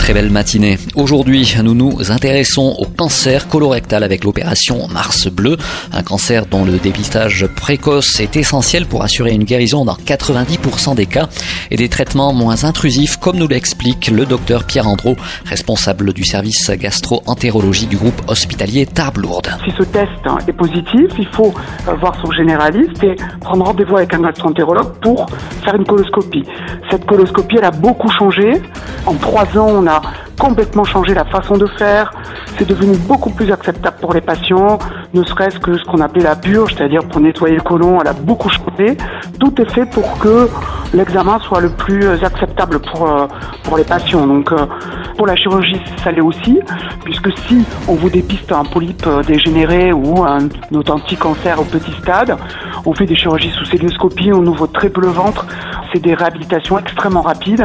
Très belle matinée. Aujourd'hui, nous nous intéressons au cancer colorectal avec l'opération Mars Bleu, un cancer dont le dépistage précoce est essentiel pour assurer une guérison dans 90% des cas et des traitements moins intrusifs comme nous l'explique le docteur Pierre Andro, responsable du service gastro-entérologie du groupe hospitalier Tarbes-Lourdes. Si ce test est positif, il faut voir son généraliste et prendre rendez-vous avec un gastro-entérologue pour faire une coloscopie. Cette coloscopie, elle a beaucoup changé. En trois ans, on a complètement changé la façon de faire. C'est devenu beaucoup plus acceptable pour les patients, ne serait-ce que ce qu'on appelait la purge, c'est-à-dire pour nettoyer le côlon, elle a beaucoup changé. Tout est fait pour que l'examen soit le plus acceptable pour, euh, pour les patients. Donc, euh, pour la chirurgie, ça l'est aussi, puisque si on vous dépiste un polype euh, dégénéré ou un authentique cancer au petit stade, on fait des chirurgies sous célioscopie, on ouvre très peu le ventre, c'est des réhabilitations extrêmement rapides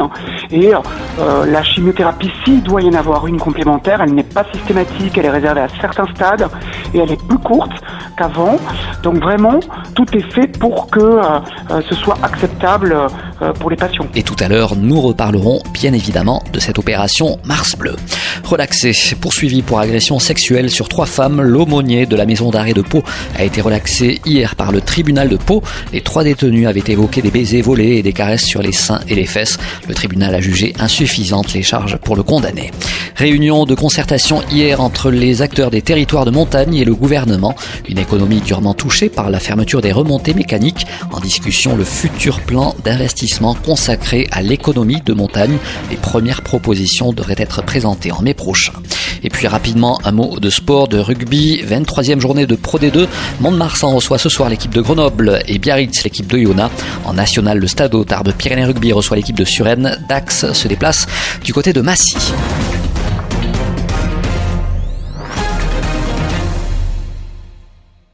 et euh, la chimiothérapie, s'il doit y en avoir une complémentaire, elle n'est pas systématique, elle est réservée à certains stades et elle est plus courte qu'avant. Donc vraiment, tout est fait pour que euh, euh, ce soit acceptable pour les patients. Et tout à l'heure, nous reparlerons bien évidemment de cette opération Mars Bleu. Relaxé, poursuivi pour agression sexuelle sur trois femmes, l'aumônier de la maison d'arrêt de Pau a été relaxé hier par le tribunal de Pau. Les trois détenus avaient évoqué des baisers volés et des caresses sur les seins et les fesses. Le tribunal a jugé insuffisantes les charges pour le condamner. Réunion de concertation hier entre les acteurs des territoires de montagne et le gouvernement. Une économie durement touchée par la fermeture des remontées mécaniques. En discussion, le futur plan d'investissement consacré à l'économie de montagne. Les premières propositions devraient être présentées en mai prochain. Et puis rapidement, un mot de sport, de rugby. 23e journée de Pro D2. Mont-de-Marsan reçoit ce soir l'équipe de Grenoble et Biarritz l'équipe de Yona. En national, le Stade Tarbes Pyrénées Rugby reçoit l'équipe de Suresnes. Dax se déplace du côté de Massy.